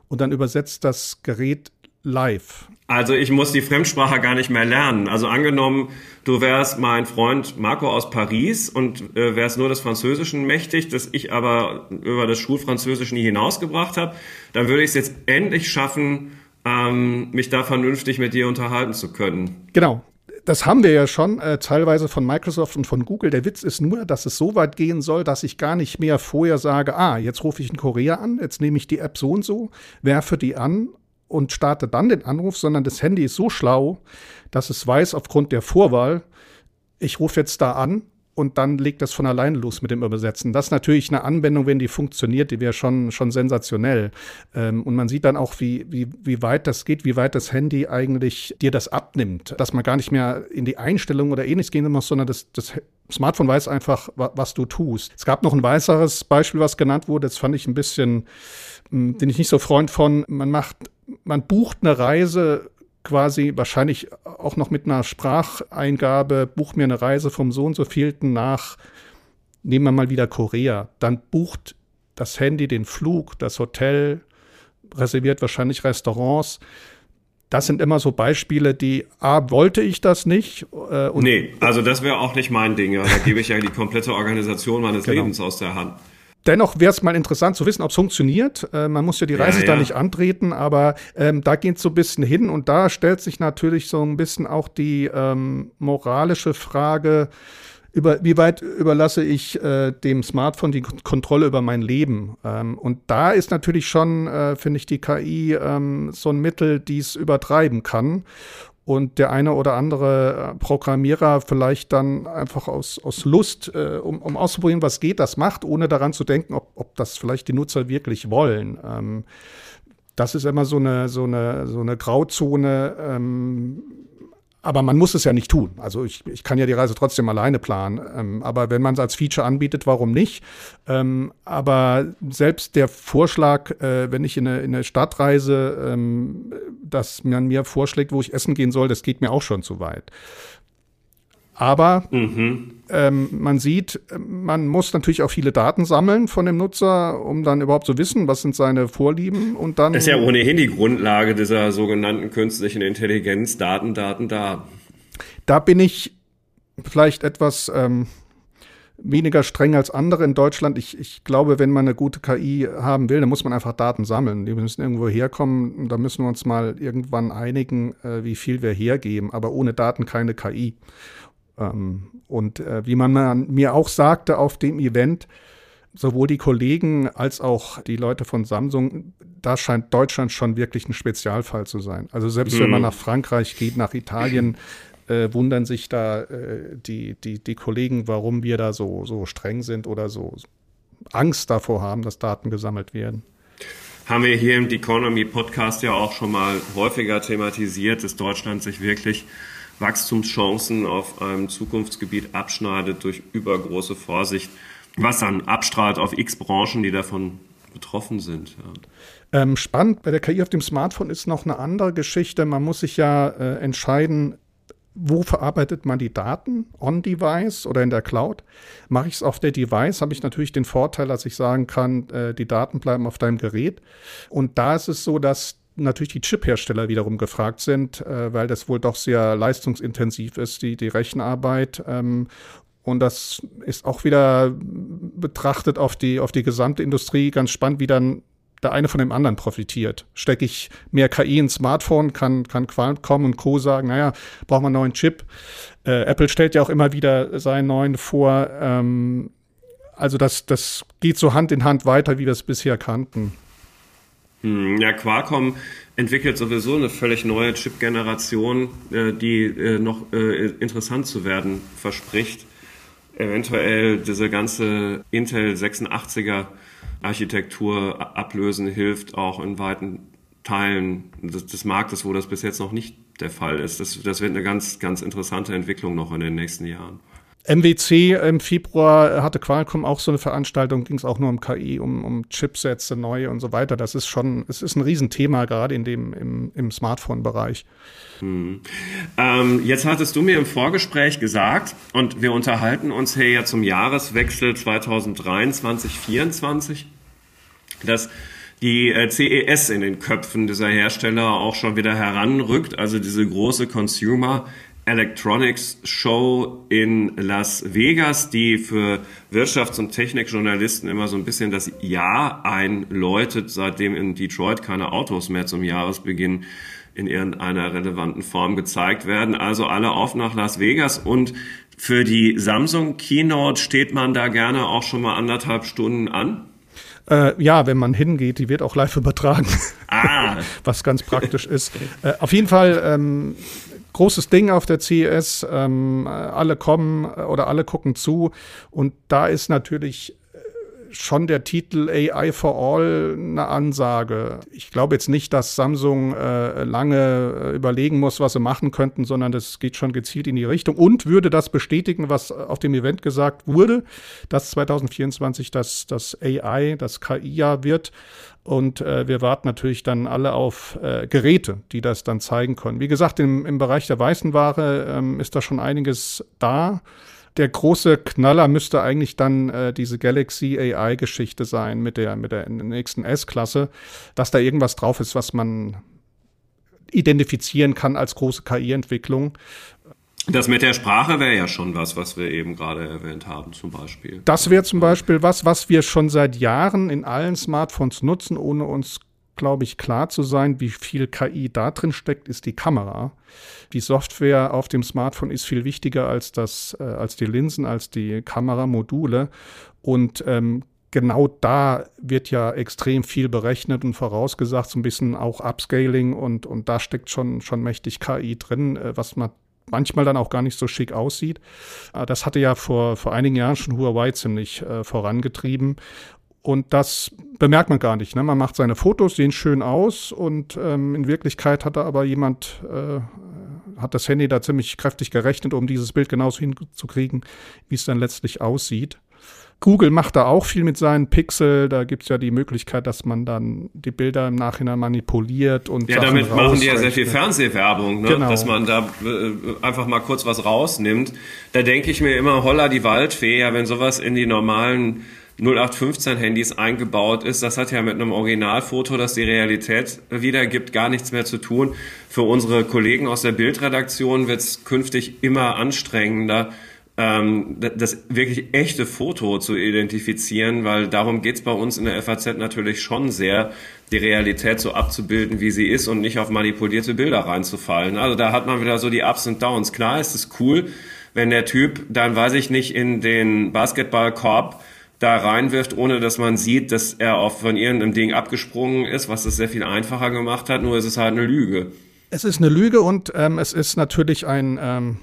und dann übersetzt das Gerät live. Also ich muss die Fremdsprache gar nicht mehr lernen. Also angenommen, du wärst mein Freund Marco aus Paris und äh, wärst nur des Französischen mächtig, das ich aber über das Schulfranzösisch nie hinausgebracht habe, dann würde ich es jetzt endlich schaffen, ähm, mich da vernünftig mit dir unterhalten zu können. Genau. Das haben wir ja schon äh, teilweise von Microsoft und von Google. Der Witz ist nur, dass es so weit gehen soll, dass ich gar nicht mehr vorher sage, ah, jetzt rufe ich in Korea an, jetzt nehme ich die App so und so, werfe die an und starte dann den Anruf, sondern das Handy ist so schlau, dass es weiß aufgrund der Vorwahl, ich rufe jetzt da an und dann legt das von alleine los mit dem Übersetzen. Das ist natürlich eine Anwendung, wenn die funktioniert, die wäre schon, schon sensationell. Ähm, und man sieht dann auch, wie, wie, wie weit das geht, wie weit das Handy eigentlich dir das abnimmt, dass man gar nicht mehr in die Einstellung oder ähnliches gehen muss, sondern das, das Smartphone weiß einfach, was du tust. Es gab noch ein weiteres Beispiel, was genannt wurde, das fand ich ein bisschen, hm, bin ich nicht so Freund von. Man macht, man bucht eine Reise quasi wahrscheinlich auch noch mit einer Spracheingabe, buch mir eine Reise vom so und so vielten nach, nehmen wir mal wieder Korea. Dann bucht das Handy den Flug, das Hotel, reserviert wahrscheinlich Restaurants. Das sind immer so Beispiele, die, A, wollte ich das nicht? Äh, und nee, also das wäre auch nicht mein Ding. Ja. Da gebe ich ja die komplette Organisation meines genau. Lebens aus der Hand. Dennoch wäre es mal interessant zu wissen, ob es funktioniert. Äh, man muss ja die Reise ja, ja. da nicht antreten, aber ähm, da geht es so ein bisschen hin und da stellt sich natürlich so ein bisschen auch die ähm, moralische Frage, über, wie weit überlasse ich äh, dem Smartphone die Kontrolle über mein Leben? Ähm, und da ist natürlich schon, äh, finde ich, die KI ähm, so ein Mittel, die es übertreiben kann und der eine oder andere äh, Programmierer vielleicht dann einfach aus, aus Lust, äh, um, um auszuprobieren, was geht, das macht, ohne daran zu denken, ob, ob das vielleicht die Nutzer wirklich wollen. Ähm, das ist immer so eine, so eine, so eine Grauzone. Ähm, aber man muss es ja nicht tun. Also ich, ich kann ja die Reise trotzdem alleine planen. Ähm, aber wenn man es als Feature anbietet, warum nicht? Ähm, aber selbst der Vorschlag, äh, wenn ich in eine, in eine Stadt reise, ähm, dass man mir vorschlägt, wo ich essen gehen soll, das geht mir auch schon zu weit. Aber mhm. ähm, man sieht, man muss natürlich auch viele Daten sammeln von dem Nutzer, um dann überhaupt zu wissen, was sind seine Vorlieben und dann. Das ist ja ohnehin die Grundlage dieser sogenannten künstlichen Intelligenz, Daten, Daten, Daten. Da bin ich vielleicht etwas ähm, weniger streng als andere in Deutschland. Ich, ich glaube, wenn man eine gute KI haben will, dann muss man einfach Daten sammeln. Die müssen irgendwo herkommen. Da müssen wir uns mal irgendwann einigen, äh, wie viel wir hergeben. Aber ohne Daten keine KI. Ähm, und äh, wie man mir auch sagte auf dem Event, sowohl die Kollegen als auch die Leute von Samsung, da scheint Deutschland schon wirklich ein Spezialfall zu sein. Also selbst mhm. wenn man mhm. nach Frankreich geht, nach Italien, äh, wundern sich da äh, die, die, die Kollegen, warum wir da so, so streng sind oder so Angst davor haben, dass Daten gesammelt werden. Haben wir hier im Economy Podcast ja auch schon mal häufiger thematisiert, dass Deutschland sich wirklich Wachstumschancen auf einem Zukunftsgebiet abschneidet durch übergroße Vorsicht, was dann abstrahlt auf x Branchen, die davon betroffen sind. Ja. Ähm, spannend bei der KI auf dem Smartphone ist noch eine andere Geschichte. Man muss sich ja äh, entscheiden, wo verarbeitet man die Daten? On-Device oder in der Cloud? Mache ich es auf der Device, habe ich natürlich den Vorteil, dass ich sagen kann, äh, die Daten bleiben auf deinem Gerät. Und da ist es so, dass natürlich die Chip-Hersteller wiederum gefragt sind, äh, weil das wohl doch sehr leistungsintensiv ist, die, die Rechenarbeit. Ähm, und das ist auch wieder betrachtet auf die, auf die gesamte Industrie ganz spannend, wie dann der eine von dem anderen profitiert. Stecke ich mehr KI ins Smartphone, kann, kann Qualcomm und Co. sagen, naja, braucht man einen neuen Chip. Äh, Apple stellt ja auch immer wieder seinen neuen vor. Ähm, also das, das geht so Hand in Hand weiter, wie wir es bisher kannten. Hm, ja, Qualcomm entwickelt sowieso eine völlig neue Chip-Generation, äh, die äh, noch äh, interessant zu werden verspricht. Eventuell diese ganze Intel 86er Architektur ablösen hilft, auch in weiten Teilen des, des, Marktes, wo das bis jetzt noch nicht der Fall ist. Das, das wird eine ganz, ganz interessante Entwicklung noch in den nächsten Jahren. MWC im Februar hatte Qualcomm auch so eine Veranstaltung, ging es auch nur um KI, um, um Chipsätze, neue und so weiter. Das ist schon, es ist ein Riesenthema, gerade in dem, im, im Smartphone-Bereich. Hm. Ähm, jetzt hattest du mir im Vorgespräch gesagt, und wir unterhalten uns hier ja zum Jahreswechsel 2023, 2024, dass die äh, CES in den Köpfen dieser Hersteller auch schon wieder heranrückt, also diese große Consumer Electronics Show in Las Vegas, die für Wirtschafts- und Technikjournalisten immer so ein bisschen das Jahr einläutet, seitdem in Detroit keine Autos mehr zum Jahresbeginn in irgendeiner relevanten Form gezeigt werden. Also alle auf nach Las Vegas und für die Samsung Keynote steht man da gerne auch schon mal anderthalb Stunden an. Äh, ja, wenn man hingeht, die wird auch live übertragen. Ah. <laughs> Was ganz praktisch ist. Äh, auf jeden Fall ähm, großes Ding auf der CES. Ähm, alle kommen oder alle gucken zu. Und da ist natürlich schon der Titel AI for All eine Ansage. Ich glaube jetzt nicht, dass Samsung äh, lange äh, überlegen muss, was sie machen könnten, sondern das geht schon gezielt in die Richtung und würde das bestätigen, was auf dem Event gesagt wurde, dass 2024 das, das AI, das KI-Jahr wird. Und äh, wir warten natürlich dann alle auf äh, Geräte, die das dann zeigen können. Wie gesagt, im, im Bereich der weißen Ware ähm, ist da schon einiges da der große Knaller müsste eigentlich dann äh, diese Galaxy AI-Geschichte sein mit der, mit der nächsten S-Klasse, dass da irgendwas drauf ist, was man identifizieren kann als große KI-Entwicklung. Das mit der Sprache wäre ja schon was, was wir eben gerade erwähnt haben, zum Beispiel. Das wäre zum Beispiel was, was wir schon seit Jahren in allen Smartphones nutzen, ohne uns glaube ich, klar zu sein, wie viel KI da drin steckt, ist die Kamera. Die Software auf dem Smartphone ist viel wichtiger als das, äh, als die Linsen, als die Kameramodule. Und ähm, genau da wird ja extrem viel berechnet und vorausgesagt, so ein bisschen auch Upscaling und, und da steckt schon, schon mächtig KI drin, äh, was man manchmal dann auch gar nicht so schick aussieht. Äh, das hatte ja vor, vor einigen Jahren schon Huawei ziemlich äh, vorangetrieben. Und das bemerkt man gar nicht. Ne? Man macht seine Fotos, sehen schön aus und ähm, in Wirklichkeit hat da aber jemand, äh, hat das Handy da ziemlich kräftig gerechnet, um dieses Bild genauso hinzukriegen, wie es dann letztlich aussieht. Google macht da auch viel mit seinen Pixel. Da gibt es ja die Möglichkeit, dass man dann die Bilder im Nachhinein manipuliert und. Ja, Sachen damit machen die ja sehr viel Fernsehwerbung, ne? genau. dass man da äh, einfach mal kurz was rausnimmt. Da denke ich mir immer, holla die Waldfee, ja, wenn sowas in die normalen 0815 Handys eingebaut ist, das hat ja mit einem Originalfoto, das die Realität wiedergibt, gar nichts mehr zu tun. Für unsere Kollegen aus der Bildredaktion wird es künftig immer anstrengender, ähm, das wirklich echte Foto zu identifizieren, weil darum geht's bei uns in der FAZ natürlich schon sehr, die Realität so abzubilden, wie sie ist und nicht auf manipulierte Bilder reinzufallen. Also da hat man wieder so die Ups und Downs. Klar ist es cool, wenn der Typ dann, weiß ich nicht, in den Basketballkorb da reinwirft, ohne dass man sieht, dass er auf von irgendeinem Ding abgesprungen ist, was es sehr viel einfacher gemacht hat, nur ist es halt eine Lüge. Es ist eine Lüge und ähm, es ist natürlich ein ähm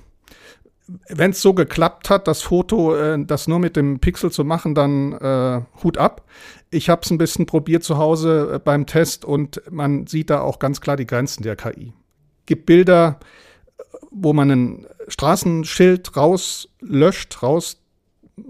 wenn es so geklappt hat, das Foto, äh, das nur mit dem Pixel zu machen, dann äh, Hut ab. Ich habe es ein bisschen probiert zu Hause äh, beim Test und man sieht da auch ganz klar die Grenzen der KI. Gibt Bilder, wo man ein Straßenschild rauslöscht, raus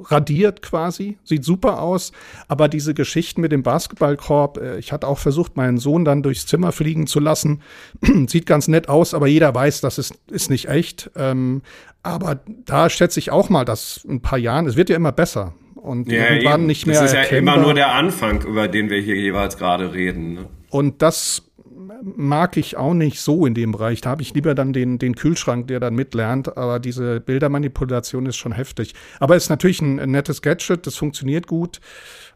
radiert quasi, sieht super aus, aber diese Geschichten mit dem Basketballkorb, äh, ich hatte auch versucht, meinen Sohn dann durchs Zimmer fliegen zu lassen, <clears throat> sieht ganz nett aus, aber jeder weiß, das ist, ist nicht echt. Ähm, aber da schätze ich auch mal, dass ein paar Jahren, es wird ja immer besser und ja, irgendwann eben. nicht mehr. Das ist ja erkennbar. immer nur der Anfang, über den wir hier jeweils gerade reden. Ne? Und das mag ich auch nicht so in dem Bereich. Da habe ich lieber dann den, den Kühlschrank, der dann mitlernt. Aber diese Bildermanipulation ist schon heftig. Aber ist natürlich ein, ein nettes Gadget, das funktioniert gut.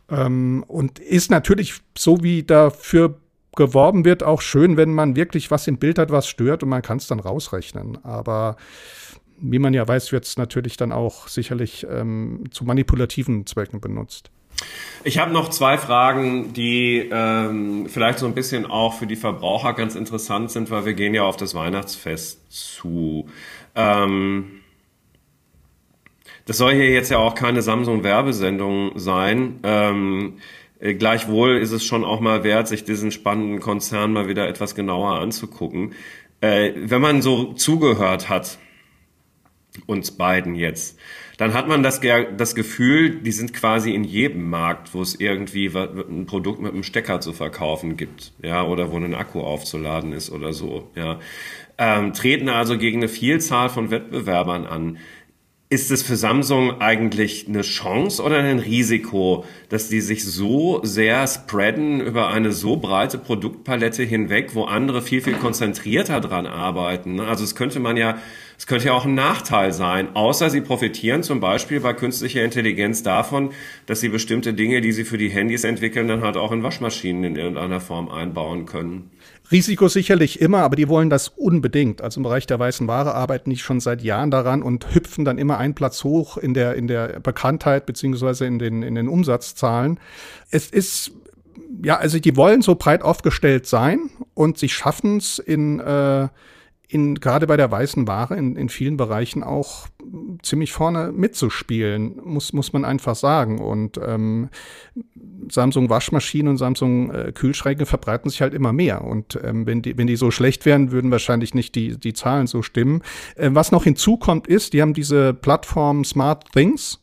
Ähm, und ist natürlich so, wie dafür geworben wird, auch schön, wenn man wirklich was im Bild hat, was stört und man kann es dann rausrechnen. Aber wie man ja weiß, wird es natürlich dann auch sicherlich ähm, zu manipulativen Zwecken benutzt. Ich habe noch zwei Fragen, die ähm, vielleicht so ein bisschen auch für die Verbraucher ganz interessant sind, weil wir gehen ja auf das Weihnachtsfest zu. Ähm, das soll hier jetzt ja auch keine Samsung-Werbesendung sein. Ähm, äh, gleichwohl ist es schon auch mal wert, sich diesen spannenden Konzern mal wieder etwas genauer anzugucken. Äh, wenn man so zugehört hat, uns beiden jetzt, dann hat man das, das Gefühl, die sind quasi in jedem Markt, wo es irgendwie ein Produkt mit einem Stecker zu verkaufen gibt, ja, oder wo ein Akku aufzuladen ist oder so, ja. Ähm, treten also gegen eine Vielzahl von Wettbewerbern an. Ist es für Samsung eigentlich eine Chance oder ein Risiko, dass die sich so sehr spreaden über eine so breite Produktpalette hinweg, wo andere viel, viel konzentrierter dran arbeiten? Also es könnte man ja es könnte ja auch ein Nachteil sein, außer sie profitieren zum Beispiel bei künstlicher Intelligenz davon, dass sie bestimmte Dinge, die sie für die Handys entwickeln, dann halt auch in Waschmaschinen in irgendeiner Form einbauen können. Risiko sicherlich immer, aber die wollen das unbedingt. Also im Bereich der weißen Ware arbeiten die schon seit Jahren daran und hüpfen dann immer einen Platz hoch in der, in der Bekanntheit beziehungsweise in den, in den Umsatzzahlen. Es ist ja, also die wollen so breit aufgestellt sein und sie schaffen es in äh, in, gerade bei der weißen Ware in, in vielen Bereichen auch ziemlich vorne mitzuspielen, muss, muss man einfach sagen. Und ähm, Samsung Waschmaschinen und Samsung äh, Kühlschränke verbreiten sich halt immer mehr. Und ähm, wenn, die, wenn die so schlecht wären, würden wahrscheinlich nicht die, die Zahlen so stimmen. Äh, was noch hinzukommt, ist, die haben diese Plattform Smart Things,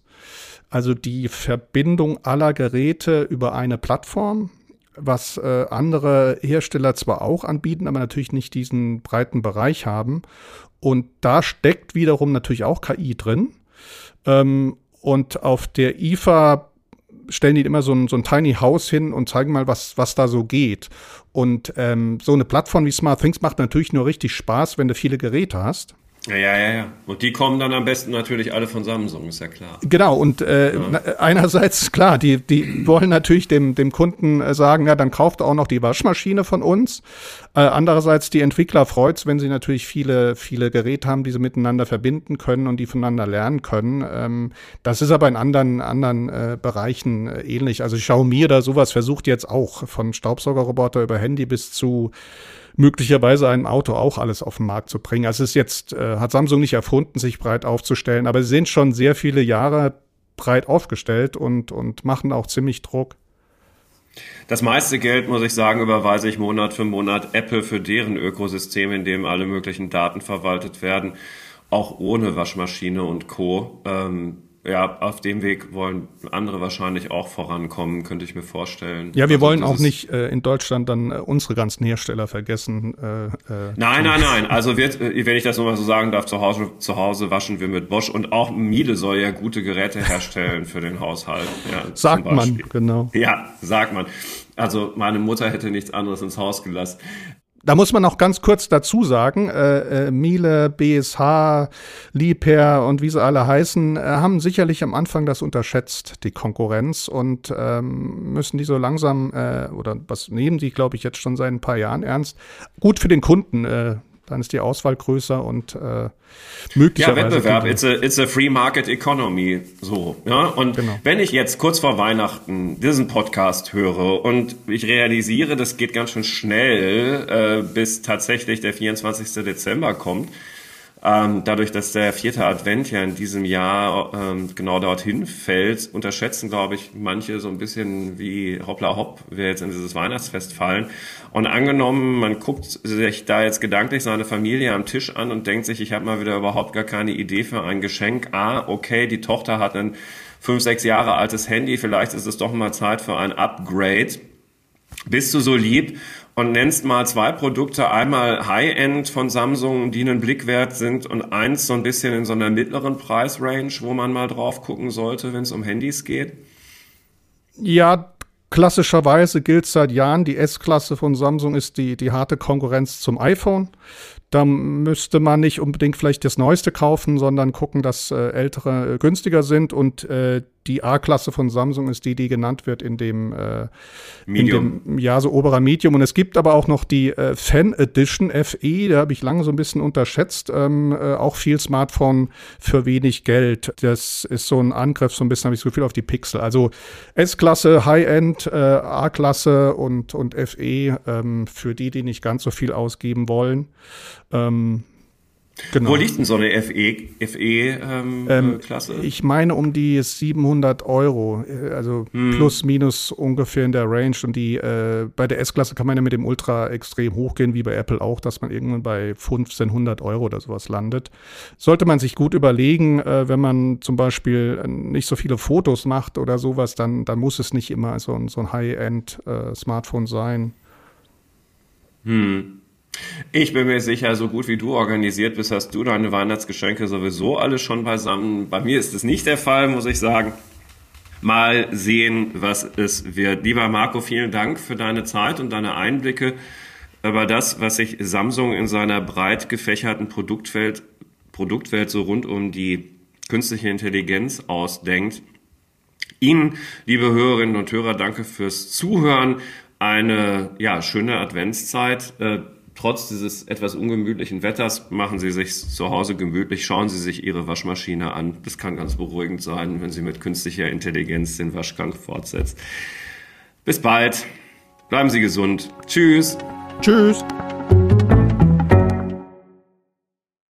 also die Verbindung aller Geräte über eine Plattform was äh, andere Hersteller zwar auch anbieten, aber natürlich nicht diesen breiten Bereich haben. Und da steckt wiederum natürlich auch KI drin. Ähm, und auf der IFA stellen die immer so ein, so ein Tiny House hin und zeigen mal, was, was da so geht. Und ähm, so eine Plattform wie Smart Things macht natürlich nur richtig Spaß, wenn du viele Geräte hast. Ja, ja, ja, ja. Und die kommen dann am besten natürlich alle von Samsung, ist ja klar. Genau, und äh, ja. einerseits, klar, die, die wollen natürlich dem, dem Kunden äh, sagen, ja, dann kauft auch noch die Waschmaschine von uns. Äh, andererseits, die Entwickler freut's, wenn sie natürlich viele, viele Geräte haben, die sie miteinander verbinden können und die voneinander lernen können. Ähm, das ist aber in anderen, anderen äh, Bereichen äh, ähnlich. Also Xiaomi oder sowas versucht jetzt auch von Staubsaugerroboter über Handy bis zu möglicherweise einem Auto auch alles auf den Markt zu bringen. Also es ist jetzt, äh, hat Samsung nicht erfunden, sich breit aufzustellen, aber sie sind schon sehr viele Jahre breit aufgestellt und, und machen auch ziemlich Druck. Das meiste Geld, muss ich sagen, überweise ich Monat für Monat Apple für deren Ökosystem, in dem alle möglichen Daten verwaltet werden, auch ohne Waschmaschine und Co. Ähm, ja, auf dem Weg wollen andere wahrscheinlich auch vorankommen, könnte ich mir vorstellen. Ja, wir also wollen auch nicht äh, in Deutschland dann äh, unsere ganzen Hersteller vergessen. Äh, äh, nein, nein, nein. <laughs> Also wird, äh, wenn ich das nochmal so sagen darf, zu Hause, zu Hause waschen wir mit Bosch und auch Miele soll ja gute Geräte herstellen für den Haushalt. Ja, sagt man, genau. Ja, sagt man. Also meine Mutter hätte nichts anderes ins Haus gelassen. Da muss man auch ganz kurz dazu sagen, äh, äh, Miele, BSH, Liebherr und wie sie alle heißen, äh, haben sicherlich am Anfang das unterschätzt, die Konkurrenz, und ähm, müssen die so langsam, äh, oder was nehmen die, glaube ich, jetzt schon seit ein paar Jahren ernst. Gut für den Kunden, äh, dann ist die Auswahl größer und äh, möglicherweise. Ja, Wettbewerb, it's a, it's a free market economy. So, ja. Und genau. wenn ich jetzt kurz vor Weihnachten diesen Podcast höre und ich realisiere, das geht ganz schön schnell, äh, bis tatsächlich der 24. Dezember kommt, ähm, dadurch, dass der vierte Advent ja in diesem Jahr ähm, genau dorthin fällt, unterschätzen, glaube ich, manche so ein bisschen wie hoppla hopp, wir jetzt in dieses Weihnachtsfest fallen. Und angenommen, man guckt sich da jetzt gedanklich seine Familie am Tisch an und denkt sich, ich habe mal wieder überhaupt gar keine Idee für ein Geschenk. Ah, okay, die Tochter hat ein fünf, sechs Jahre altes Handy, vielleicht ist es doch mal Zeit für ein Upgrade. Bist du so lieb und nennst mal zwei Produkte, einmal High-End von Samsung, die einen Blick wert sind und eins so ein bisschen in so einer mittleren Preisrange, wo man mal drauf gucken sollte, wenn es um Handys geht? Ja, klassischerweise gilt seit Jahren, die S-Klasse von Samsung ist die, die harte Konkurrenz zum iPhone. Da müsste man nicht unbedingt vielleicht das Neueste kaufen, sondern gucken, dass äh, ältere äh, günstiger sind und äh, die A-Klasse von Samsung ist die, die genannt wird in dem, äh, Medium. in dem ja, so oberer Medium. Und es gibt aber auch noch die äh, Fan Edition FE, da habe ich lange so ein bisschen unterschätzt. Ähm, äh, auch viel Smartphone für wenig Geld. Das ist so ein Angriff, so ein bisschen habe ich so viel auf die Pixel. Also S-Klasse, High-End, äh, A-Klasse und, und FE ähm, für die, die nicht ganz so viel ausgeben wollen. Ähm, Genau. Wo liegt denn so eine FE, FE ähm, ähm, Klasse? Ich meine um die 700 Euro, äh, also hm. plus minus ungefähr in der Range. Und die äh, bei der S-Klasse kann man ja mit dem Ultra extrem hochgehen, wie bei Apple auch, dass man irgendwann bei 1500 Euro oder sowas landet. Sollte man sich gut überlegen, äh, wenn man zum Beispiel nicht so viele Fotos macht oder sowas, dann, dann muss es nicht immer so ein, so ein High-End-Smartphone äh, sein. Hm. Ich bin mir sicher, so gut wie du organisiert bist, hast du deine Weihnachtsgeschenke sowieso alle schon beisammen. Bei mir ist es nicht der Fall, muss ich sagen. Mal sehen, was es wird. Lieber Marco, vielen Dank für deine Zeit und deine Einblicke über das, was sich Samsung in seiner breit gefächerten Produktwelt, Produktwelt so rund um die künstliche Intelligenz ausdenkt. Ihnen, liebe Hörerinnen und Hörer, danke fürs Zuhören. Eine ja, schöne Adventszeit. Trotz dieses etwas ungemütlichen Wetters machen Sie sich zu Hause gemütlich, schauen Sie sich Ihre Waschmaschine an. Das kann ganz beruhigend sein, wenn sie mit künstlicher Intelligenz den Waschgang fortsetzt. Bis bald. Bleiben Sie gesund. Tschüss. Tschüss.